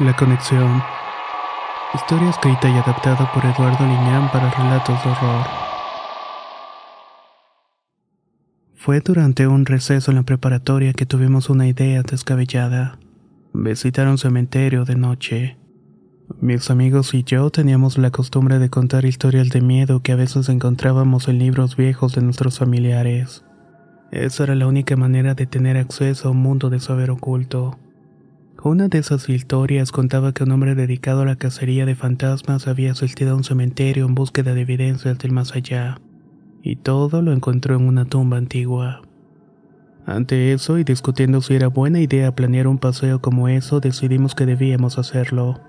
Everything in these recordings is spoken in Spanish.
La conexión. Historia escrita y adaptada por Eduardo Liñán para relatos de horror. Fue durante un receso en la preparatoria que tuvimos una idea descabellada. Visitar un cementerio de noche. Mis amigos y yo teníamos la costumbre de contar historias de miedo que a veces encontrábamos en libros viejos de nuestros familiares. Esa era la única manera de tener acceso a un mundo de saber oculto. Una de esas historias contaba que un hombre dedicado a la cacería de fantasmas había asistido a un cementerio en búsqueda de evidencias del más allá, y todo lo encontró en una tumba antigua. Ante eso, y discutiendo si era buena idea planear un paseo como eso, decidimos que debíamos hacerlo.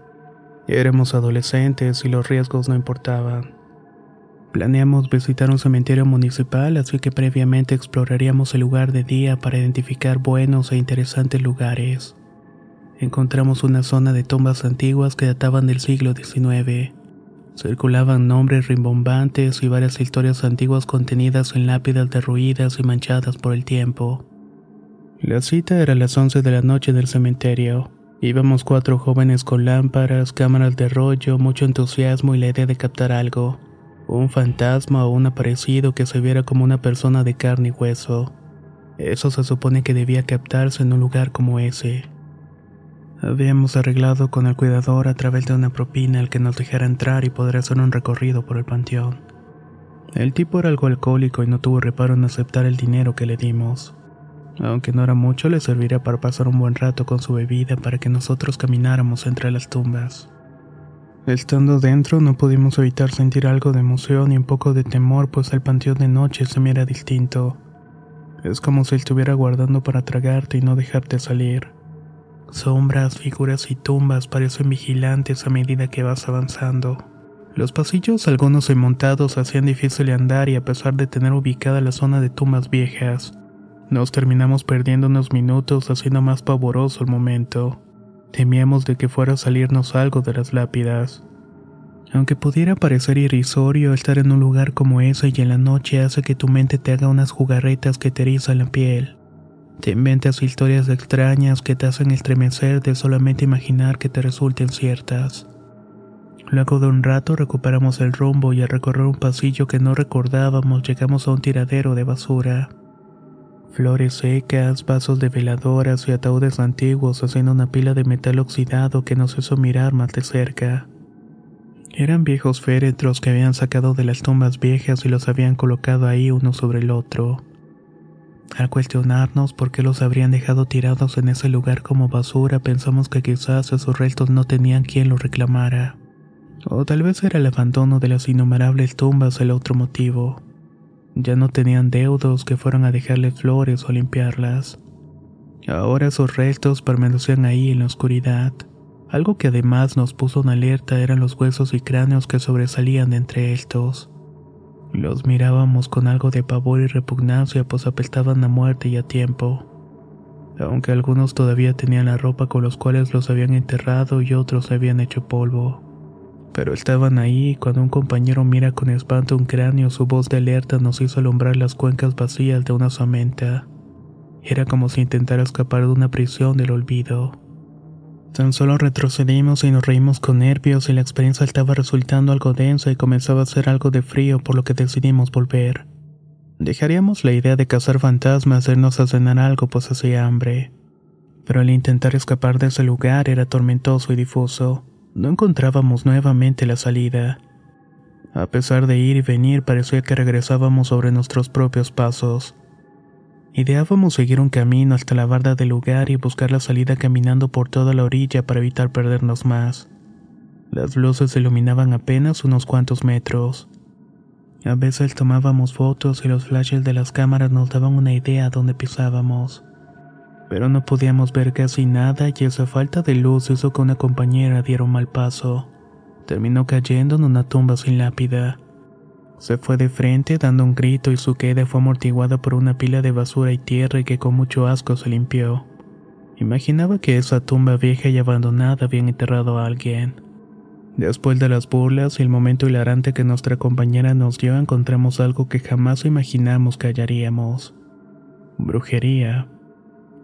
Éramos adolescentes y los riesgos no importaban. Planeamos visitar un cementerio municipal, así que previamente exploraríamos el lugar de día para identificar buenos e interesantes lugares encontramos una zona de tumbas antiguas que databan del siglo XIX. Circulaban nombres rimbombantes y varias historias antiguas contenidas en lápidas derruidas y manchadas por el tiempo. La cita era a las 11 de la noche del cementerio. Íbamos cuatro jóvenes con lámparas, cámaras de rollo, mucho entusiasmo y la idea de captar algo. Un fantasma o un aparecido que se viera como una persona de carne y hueso. Eso se supone que debía captarse en un lugar como ese. Habíamos arreglado con el cuidador a través de una propina el que nos dejara entrar y poder hacer un recorrido por el panteón. El tipo era algo alcohólico y no tuvo reparo en aceptar el dinero que le dimos. Aunque no era mucho, le serviría para pasar un buen rato con su bebida para que nosotros camináramos entre las tumbas. Estando dentro no pudimos evitar sentir algo de emoción y un poco de temor, pues el panteón de noche se mira distinto. Es como si estuviera guardando para tragarte y no dejarte salir. Sombras, figuras y tumbas parecen vigilantes a medida que vas avanzando. Los pasillos, algunos enmontados, hacían difícil andar y a pesar de tener ubicada la zona de tumbas viejas, nos terminamos perdiendo unos minutos haciendo más pavoroso el momento. Temíamos de que fuera a salirnos algo de las lápidas. Aunque pudiera parecer irrisorio estar en un lugar como ese y en la noche hace que tu mente te haga unas jugarretas que te erizan la piel. Te inventas historias extrañas que te hacen estremecer de solamente imaginar que te resulten ciertas. Luego de un rato recuperamos el rumbo y al recorrer un pasillo que no recordábamos llegamos a un tiradero de basura. Flores secas, vasos de veladoras y ataúdes antiguos haciendo una pila de metal oxidado que nos hizo mirar más de cerca. Eran viejos féretros que habían sacado de las tumbas viejas y los habían colocado ahí uno sobre el otro. Al cuestionarnos por qué los habrían dejado tirados en ese lugar como basura, pensamos que quizás esos restos no tenían quien los reclamara. O tal vez era el abandono de las innumerables tumbas el otro motivo. Ya no tenían deudos que fueron a dejarle flores o limpiarlas. Ahora esos restos permanecían ahí en la oscuridad. Algo que además nos puso en alerta eran los huesos y cráneos que sobresalían de entre estos. Los mirábamos con algo de pavor y repugnancia, pues apestaban a muerte y a tiempo. Aunque algunos todavía tenían la ropa con los cuales los habían enterrado y otros habían hecho polvo. Pero estaban ahí y cuando un compañero mira con espanto un cráneo, su voz de alerta nos hizo alumbrar las cuencas vacías de una samenta. Era como si intentara escapar de una prisión del olvido. Tan solo retrocedimos y nos reímos con nervios y la experiencia estaba resultando algo densa y comenzaba a hacer algo de frío por lo que decidimos volver. Dejaríamos la idea de cazar fantasmas, irnos a cenar algo, pues hacía hambre. Pero al intentar escapar de ese lugar era tormentoso y difuso. No encontrábamos nuevamente la salida. A pesar de ir y venir, parecía que regresábamos sobre nuestros propios pasos. Ideábamos seguir un camino hasta la barda del lugar y buscar la salida caminando por toda la orilla para evitar perdernos más. Las luces iluminaban apenas unos cuantos metros. A veces tomábamos fotos y los flashes de las cámaras nos daban una idea dónde pisábamos. Pero no podíamos ver casi nada y esa falta de luz hizo que una compañera diera un mal paso. Terminó cayendo en una tumba sin lápida. Se fue de frente dando un grito y su queda fue amortiguada por una pila de basura y tierra que con mucho asco se limpió. Imaginaba que esa tumba vieja y abandonada habían enterrado a alguien. Después de las burlas y el momento hilarante que nuestra compañera nos dio, encontramos algo que jamás imaginamos que hallaríamos. Brujería.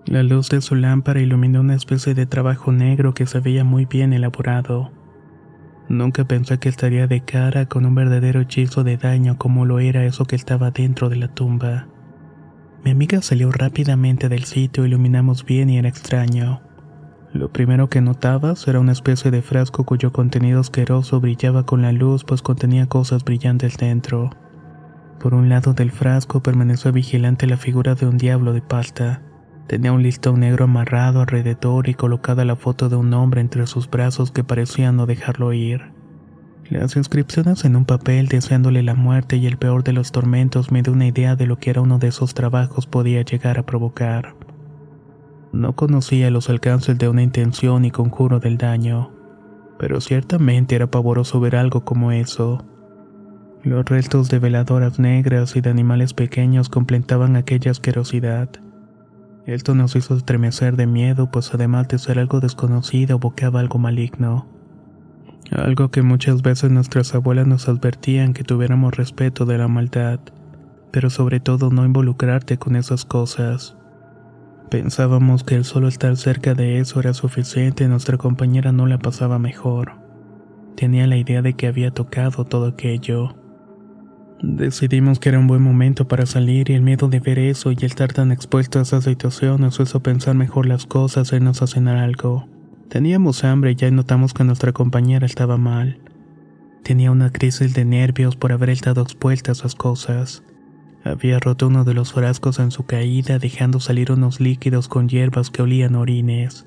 La luz de su lámpara iluminó una especie de trabajo negro que se veía muy bien elaborado. Nunca pensé que estaría de cara con un verdadero hechizo de daño como lo era eso que estaba dentro de la tumba. Mi amiga salió rápidamente del sitio, iluminamos bien y era extraño. Lo primero que notabas era una especie de frasco cuyo contenido asqueroso brillaba con la luz pues contenía cosas brillantes dentro. Por un lado del frasco permaneció vigilante la figura de un diablo de pasta. Tenía un listón negro amarrado alrededor y colocada la foto de un hombre entre sus brazos que parecían no dejarlo ir. Las inscripciones en un papel deseándole la muerte y el peor de los tormentos me dio una idea de lo que era uno de esos trabajos podía llegar a provocar. No conocía los alcances de una intención y conjuro del daño, pero ciertamente era pavoroso ver algo como eso. Los restos de veladoras negras y de animales pequeños completaban aquella asquerosidad. Esto nos hizo estremecer de miedo, pues además de ser algo desconocido, evocaba algo maligno. Algo que muchas veces nuestras abuelas nos advertían que tuviéramos respeto de la maldad, pero sobre todo no involucrarte con esas cosas. Pensábamos que el solo estar cerca de eso era suficiente y nuestra compañera no la pasaba mejor. Tenía la idea de que había tocado todo aquello. Decidimos que era un buen momento para salir y el miedo de ver eso y estar tan expuesto a esa situación nos hizo pensar mejor las cosas e irnos a algo. Teníamos hambre y ya notamos que nuestra compañera estaba mal. Tenía una crisis de nervios por haber estado expuesta a esas cosas. Había roto uno de los frascos en su caída dejando salir unos líquidos con hierbas que olían orines.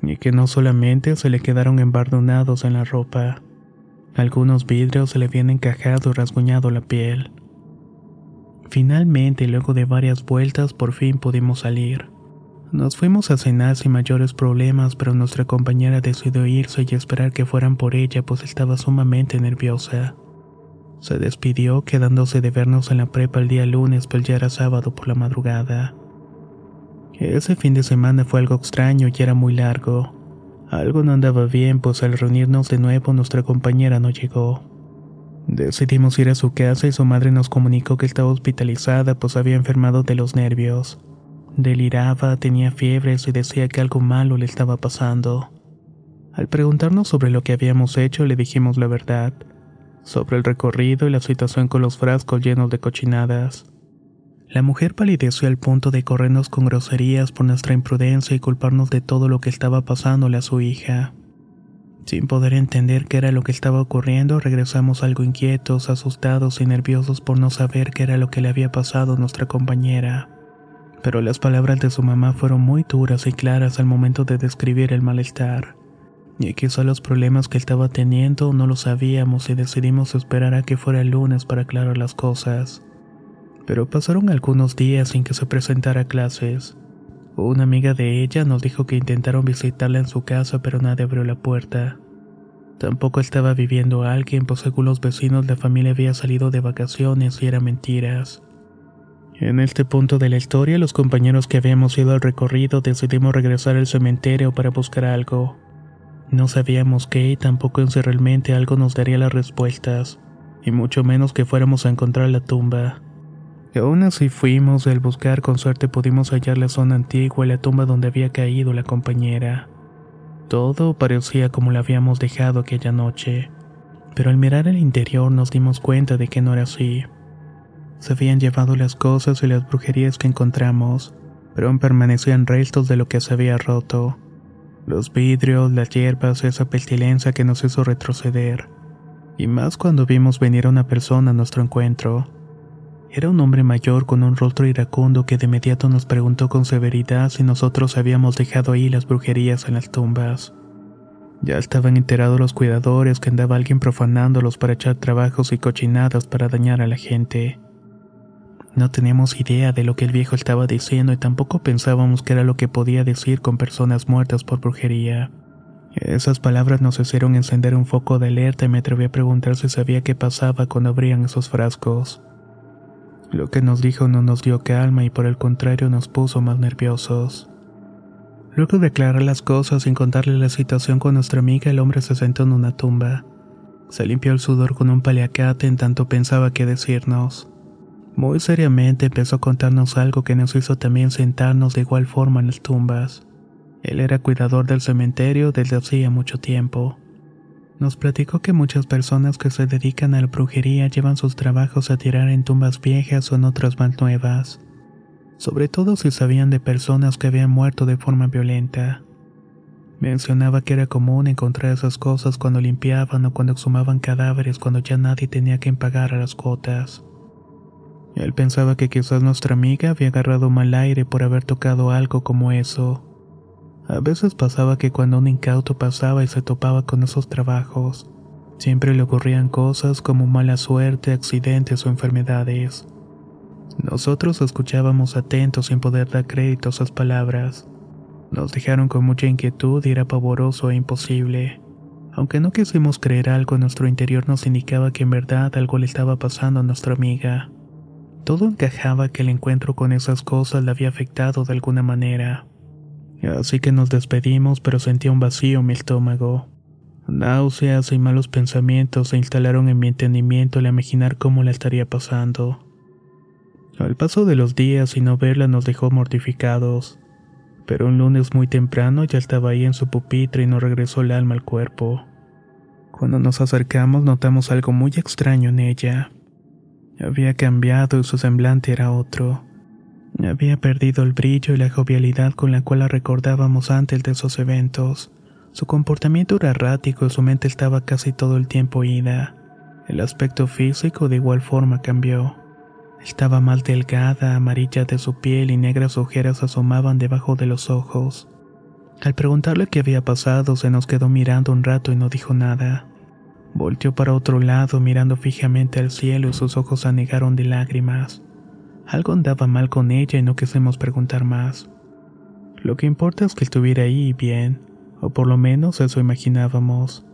Y que no solamente se le quedaron embardonados en la ropa. Algunos vidrios se le habían encajado y rasguñado la piel. Finalmente, luego de varias vueltas, por fin pudimos salir. Nos fuimos a cenar sin mayores problemas, pero nuestra compañera decidió irse y esperar que fueran por ella, pues estaba sumamente nerviosa. Se despidió, quedándose de vernos en la prepa el día lunes, pero ya era sábado por la madrugada. Ese fin de semana fue algo extraño y era muy largo. Algo no andaba bien, pues al reunirnos de nuevo nuestra compañera no llegó. Decidimos ir a su casa y su madre nos comunicó que estaba hospitalizada pues había enfermado de los nervios. Deliraba, tenía fiebres y decía que algo malo le estaba pasando. Al preguntarnos sobre lo que habíamos hecho le dijimos la verdad, sobre el recorrido y la situación con los frascos llenos de cochinadas. La mujer palideció al punto de corrernos con groserías por nuestra imprudencia y culparnos de todo lo que estaba pasándole a su hija. Sin poder entender qué era lo que estaba ocurriendo, regresamos algo inquietos, asustados y nerviosos por no saber qué era lo que le había pasado a nuestra compañera. Pero las palabras de su mamá fueron muy duras y claras al momento de describir el malestar. Y quizá los problemas que estaba teniendo no lo sabíamos y decidimos esperar a que fuera el lunes para aclarar las cosas pero pasaron algunos días sin que se presentara a clases. Una amiga de ella nos dijo que intentaron visitarla en su casa pero nadie abrió la puerta. Tampoco estaba viviendo alguien, pues según los vecinos la familia había salido de vacaciones y eran mentiras. En este punto de la historia, los compañeros que habíamos ido al recorrido decidimos regresar al cementerio para buscar algo. No sabíamos qué y tampoco en si realmente algo nos daría las respuestas, y mucho menos que fuéramos a encontrar la tumba. Aún así fuimos, al buscar con suerte pudimos hallar la zona antigua y la tumba donde había caído la compañera. Todo parecía como la habíamos dejado aquella noche, pero al mirar el interior nos dimos cuenta de que no era así. Se habían llevado las cosas y las brujerías que encontramos, pero aún permanecían restos de lo que se había roto. Los vidrios, las hierbas, esa pestilencia que nos hizo retroceder. Y más cuando vimos venir a una persona a nuestro encuentro. Era un hombre mayor con un rostro iracundo que de inmediato nos preguntó con severidad si nosotros habíamos dejado ahí las brujerías en las tumbas. Ya estaban enterados los cuidadores que andaba alguien profanándolos para echar trabajos y cochinadas para dañar a la gente. No teníamos idea de lo que el viejo estaba diciendo y tampoco pensábamos que era lo que podía decir con personas muertas por brujería. Esas palabras nos hicieron encender un foco de alerta y me atreví a preguntar si sabía qué pasaba cuando abrían esos frascos. Lo que nos dijo no nos dio calma y por el contrario nos puso más nerviosos. Luego de aclarar las cosas sin contarle la situación con nuestra amiga, el hombre se sentó en una tumba. Se limpió el sudor con un paliacate en tanto pensaba qué decirnos. Muy seriamente empezó a contarnos algo que nos hizo también sentarnos de igual forma en las tumbas. Él era cuidador del cementerio desde hacía mucho tiempo. Nos platicó que muchas personas que se dedican a la brujería llevan sus trabajos a tirar en tumbas viejas o en otras más nuevas sobre todo si sabían de personas que habían muerto de forma violenta. Mencionaba que era común encontrar esas cosas cuando limpiaban o cuando exhumaban cadáveres cuando ya nadie tenía que pagar a las cuotas. Él pensaba que quizás nuestra amiga había agarrado mal aire por haber tocado algo como eso. A veces pasaba que cuando un incauto pasaba y se topaba con esos trabajos, siempre le ocurrían cosas como mala suerte, accidentes o enfermedades. Nosotros escuchábamos atentos sin poder dar crédito a esas palabras. Nos dejaron con mucha inquietud y era pavoroso e imposible. Aunque no quisimos creer algo, nuestro interior nos indicaba que en verdad algo le estaba pasando a nuestra amiga. Todo encajaba que el encuentro con esas cosas la había afectado de alguna manera. Así que nos despedimos, pero sentía un vacío en mi estómago. Náuseas y malos pensamientos se instalaron en mi entendimiento al imaginar cómo la estaría pasando. Al paso de los días y no verla nos dejó mortificados, pero un lunes muy temprano ya estaba ahí en su pupitre y nos regresó el alma al cuerpo. Cuando nos acercamos notamos algo muy extraño en ella. Había cambiado y su semblante era otro. Había perdido el brillo y la jovialidad con la cual la recordábamos antes de esos eventos. Su comportamiento era errático y su mente estaba casi todo el tiempo ida. El aspecto físico de igual forma cambió. Estaba más delgada, amarilla de su piel y negras ojeras asomaban debajo de los ojos. Al preguntarle qué había pasado, se nos quedó mirando un rato y no dijo nada. Volteó para otro lado mirando fijamente al cielo y sus ojos anegaron de lágrimas. Algo andaba mal con ella y no quisimos preguntar más. Lo que importa es que estuviera ahí bien, o por lo menos eso imaginábamos.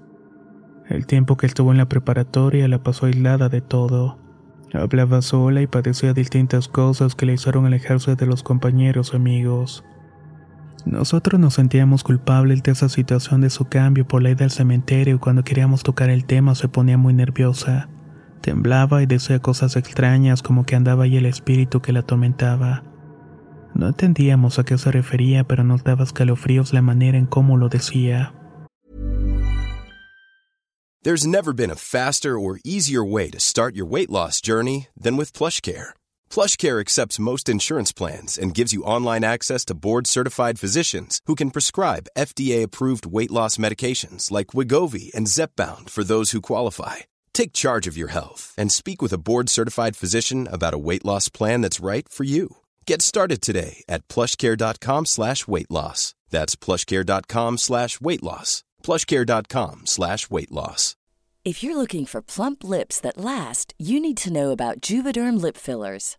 El tiempo que estuvo en la preparatoria la pasó aislada de todo. Hablaba sola y padecía distintas cosas que le hicieron alejarse de los compañeros amigos. Nosotros nos sentíamos culpables de esa situación de su cambio por la ida al cementerio y cuando queríamos tocar el tema se ponía muy nerviosa. Temblaba y decía cosas extrañas como que andaba ahí el espíritu que la atormentaba. No entendíamos a qué se refería, pero nos daba escalofríos la manera en cómo lo decía. There's never been a faster or easier way to start your weight loss journey than with PlushCare. PlushCare accepts most insurance plans and gives you online access to board-certified physicians who can prescribe FDA-approved weight loss medications like Wigovi and Zepbound for those who qualify. Take charge of your health and speak with a board-certified physician about a weight loss plan that's right for you. Get started today at plushcare.com slash weight loss. That's plushcare.com slash weight loss. plushcare.com slash weight loss. If you're looking for plump lips that last, you need to know about Juvederm lip fillers.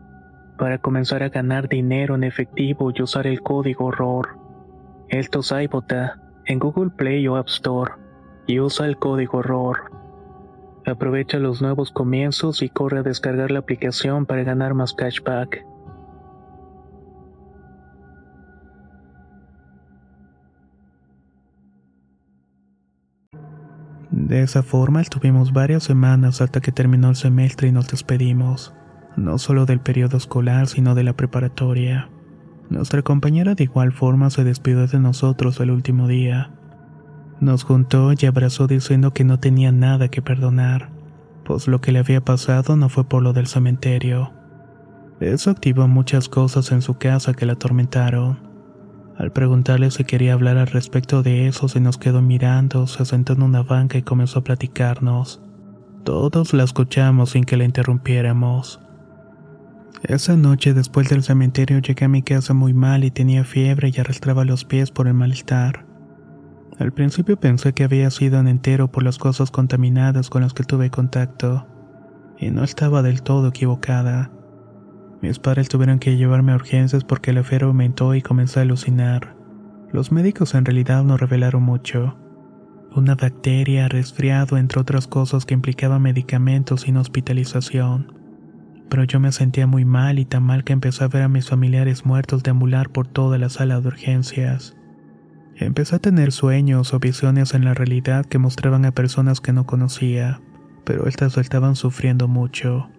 para comenzar a ganar dinero en efectivo y usar el código ROR. Esto es iBota en Google Play o App Store y usa el código ROR. Aprovecha los nuevos comienzos y corre a descargar la aplicación para ganar más cashback. De esa forma estuvimos varias semanas hasta que terminó el semestre y nos despedimos, no solo del periodo escolar sino de la preparatoria. Nuestra compañera de igual forma se despidió de nosotros el último día. Nos juntó y abrazó diciendo que no tenía nada que perdonar, pues lo que le había pasado no fue por lo del cementerio. Eso activó muchas cosas en su casa que la atormentaron. Al preguntarle si quería hablar al respecto de eso, se nos quedó mirando, se sentó en una banca y comenzó a platicarnos. Todos la escuchamos sin que la interrumpiéramos. Esa noche después del cementerio llegué a mi casa muy mal y tenía fiebre y arrastraba los pies por el malestar. Al principio pensé que había sido en entero por las cosas contaminadas con las que tuve contacto, y no estaba del todo equivocada. Mis padres tuvieron que llevarme a urgencias porque la fiebre aumentó y comencé a alucinar. Los médicos en realidad no revelaron mucho. Una bacteria, resfriado, entre otras cosas que implicaban medicamentos sin hospitalización. Pero yo me sentía muy mal y tan mal que empecé a ver a mis familiares muertos deambular por toda la sala de urgencias. Empecé a tener sueños o visiones en la realidad que mostraban a personas que no conocía, pero estas estaban sufriendo mucho.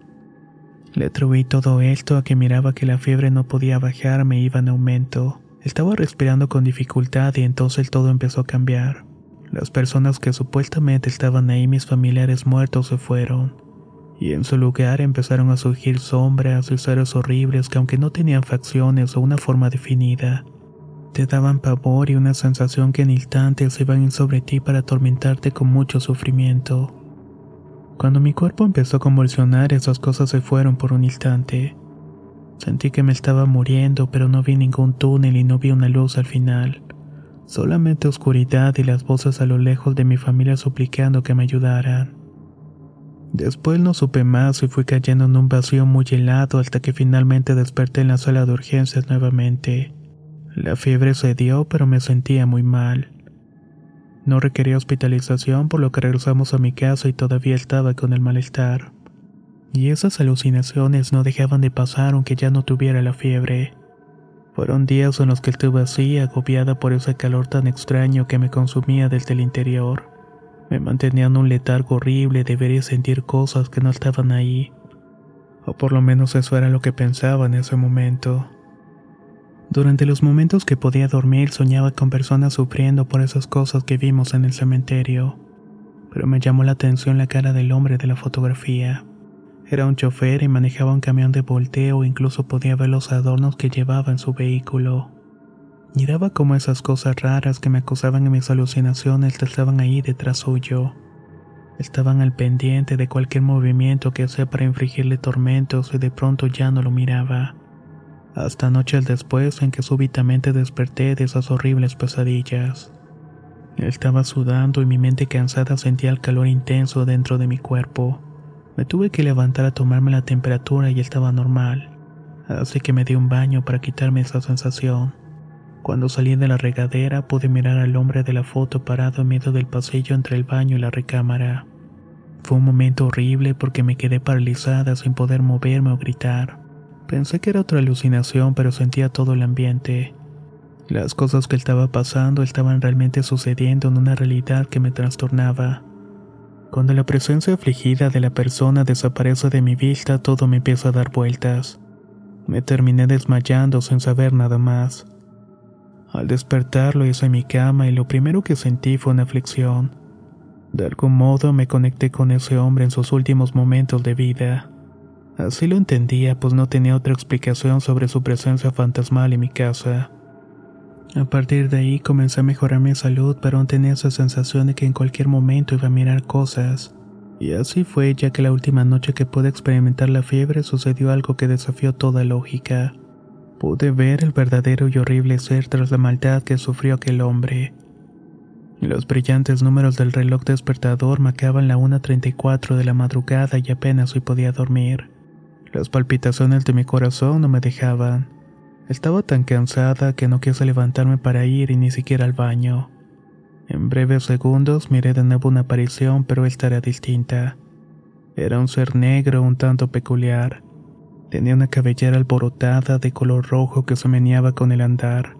Le atribuí todo esto a que miraba que la fiebre no podía bajar, me iba en aumento. Estaba respirando con dificultad y entonces todo empezó a cambiar. Las personas que supuestamente estaban ahí, mis familiares muertos, se fueron. Y en su lugar empezaron a surgir sombras y seres horribles que aunque no tenían facciones o una forma definida, te daban pavor y una sensación que en instantes iban sobre ti para atormentarte con mucho sufrimiento. Cuando mi cuerpo empezó a convulsionar, esas cosas se fueron por un instante. Sentí que me estaba muriendo, pero no vi ningún túnel y no vi una luz al final. Solamente oscuridad y las voces a lo lejos de mi familia suplicando que me ayudaran. Después no supe más y fui cayendo en un vacío muy helado hasta que finalmente desperté en la sala de urgencias nuevamente. La fiebre cedió, pero me sentía muy mal. No requería hospitalización, por lo que regresamos a mi casa y todavía estaba con el malestar. Y esas alucinaciones no dejaban de pasar aunque ya no tuviera la fiebre. Fueron días en los que estuve así, agobiada por ese calor tan extraño que me consumía desde el interior. Me mantenía en un letargo horrible de ver y sentir cosas que no estaban ahí. O por lo menos eso era lo que pensaba en ese momento. Durante los momentos que podía dormir soñaba con personas sufriendo por esas cosas que vimos en el cementerio. pero me llamó la atención la cara del hombre de la fotografía. Era un chofer y manejaba un camión de volteo, incluso podía ver los adornos que llevaba en su vehículo. Miraba como esas cosas raras que me acusaban en mis alucinaciones estaban ahí detrás suyo. Estaban al pendiente de cualquier movimiento que hacía para infligirle tormentos y de pronto ya no lo miraba. Hasta noches después en que súbitamente desperté de esas horribles pesadillas. Estaba sudando y mi mente cansada sentía el calor intenso dentro de mi cuerpo. Me tuve que levantar a tomarme la temperatura y estaba normal, así que me di un baño para quitarme esa sensación. Cuando salí de la regadera pude mirar al hombre de la foto parado en medio del pasillo entre el baño y la recámara. Fue un momento horrible porque me quedé paralizada sin poder moverme o gritar. Pensé que era otra alucinación, pero sentía todo el ambiente. Las cosas que estaba pasando estaban realmente sucediendo en una realidad que me trastornaba. Cuando la presencia afligida de la persona desaparece de mi vista, todo me empieza a dar vueltas. Me terminé desmayando sin saber nada más. Al despertar lo hice en mi cama y lo primero que sentí fue una aflicción. De algún modo me conecté con ese hombre en sus últimos momentos de vida. Así lo entendía, pues no tenía otra explicación sobre su presencia fantasmal en mi casa. A partir de ahí comencé a mejorar mi salud, pero aún tenía esa sensación de que en cualquier momento iba a mirar cosas. Y así fue, ya que la última noche que pude experimentar la fiebre sucedió algo que desafió toda lógica. Pude ver el verdadero y horrible ser tras la maldad que sufrió aquel hombre. Los brillantes números del reloj despertador marcaban la 1.34 de la madrugada y apenas hoy podía dormir. Las palpitaciones de mi corazón no me dejaban. Estaba tan cansada que no quise levantarme para ir y ni siquiera al baño. En breves segundos miré de nuevo una aparición, pero esta era distinta. Era un ser negro un tanto peculiar. Tenía una cabellera alborotada de color rojo que se meneaba con el andar.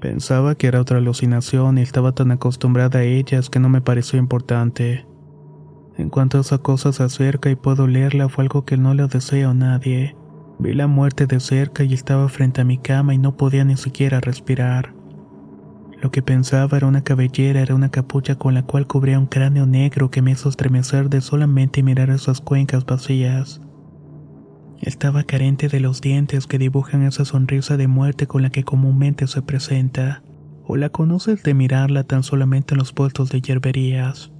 Pensaba que era otra alucinación y estaba tan acostumbrada a ellas que no me pareció importante. En cuanto a esa cosa se acerca y puedo leerla fue algo que no le deseo a nadie. Vi la muerte de cerca y estaba frente a mi cama y no podía ni siquiera respirar. Lo que pensaba era una cabellera, era una capucha con la cual cubría un cráneo negro que me hizo estremecer de solamente mirar esas cuencas vacías. Estaba carente de los dientes que dibujan esa sonrisa de muerte con la que comúnmente se presenta, o la conoces de mirarla tan solamente en los puestos de hierberías.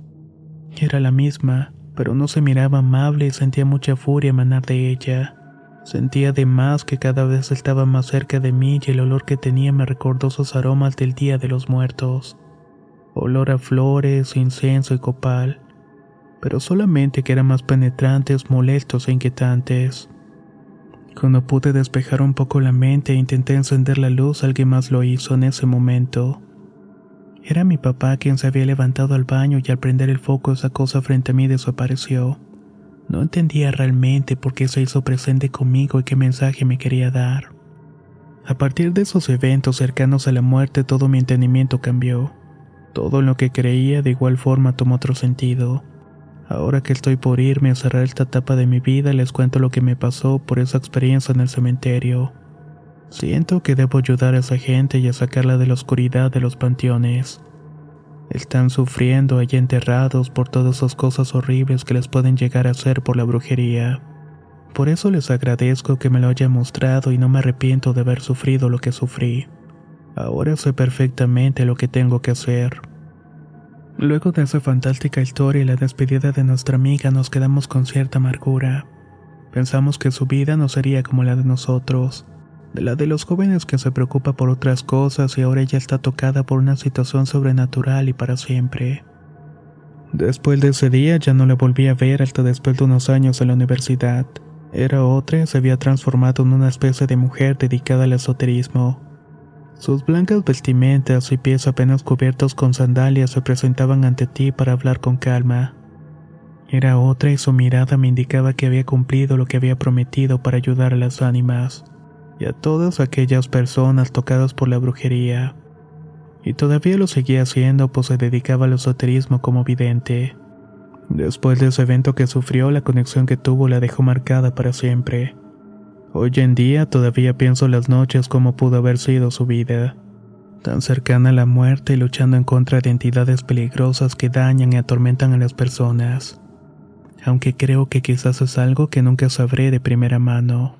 Era la misma, pero no se miraba amable y sentía mucha furia emanar de ella. Sentía además que cada vez estaba más cerca de mí y el olor que tenía me recordó esos aromas del Día de los Muertos. Olor a flores, incienso y copal, pero solamente que eran más penetrantes, molestos e inquietantes. Cuando pude despejar un poco la mente e intenté encender la luz, alguien más lo hizo en ese momento. Era mi papá quien se había levantado al baño y al prender el foco esa cosa frente a mí desapareció. No entendía realmente por qué se hizo presente conmigo y qué mensaje me quería dar. A partir de esos eventos cercanos a la muerte todo mi entendimiento cambió. Todo lo que creía de igual forma tomó otro sentido. Ahora que estoy por irme a cerrar esta etapa de mi vida, les cuento lo que me pasó por esa experiencia en el cementerio. Siento que debo ayudar a esa gente y a sacarla de la oscuridad de los panteones. Están sufriendo allí enterrados por todas esas cosas horribles que les pueden llegar a hacer por la brujería. Por eso les agradezco que me lo hayan mostrado y no me arrepiento de haber sufrido lo que sufrí. Ahora sé perfectamente lo que tengo que hacer. Luego de esa fantástica historia y la despedida de nuestra amiga nos quedamos con cierta amargura. Pensamos que su vida no sería como la de nosotros, de la de los jóvenes que se preocupa por otras cosas y ahora ella está tocada por una situación sobrenatural y para siempre. Después de ese día ya no la volví a ver hasta después de unos años en la universidad. Era otra y se había transformado en una especie de mujer dedicada al esoterismo. Sus blancas vestimentas y pies apenas cubiertos con sandalias se presentaban ante ti para hablar con calma. Era otra y su mirada me indicaba que había cumplido lo que había prometido para ayudar a las ánimas y a todas aquellas personas tocadas por la brujería. Y todavía lo seguía haciendo pues se dedicaba al esoterismo como vidente. Después de ese evento que sufrió, la conexión que tuvo la dejó marcada para siempre. Hoy en día todavía pienso las noches cómo pudo haber sido su vida. tan cercana a la muerte y luchando en contra de entidades peligrosas que dañan y atormentan a las personas. Aunque creo que quizás es algo que nunca sabré de primera mano.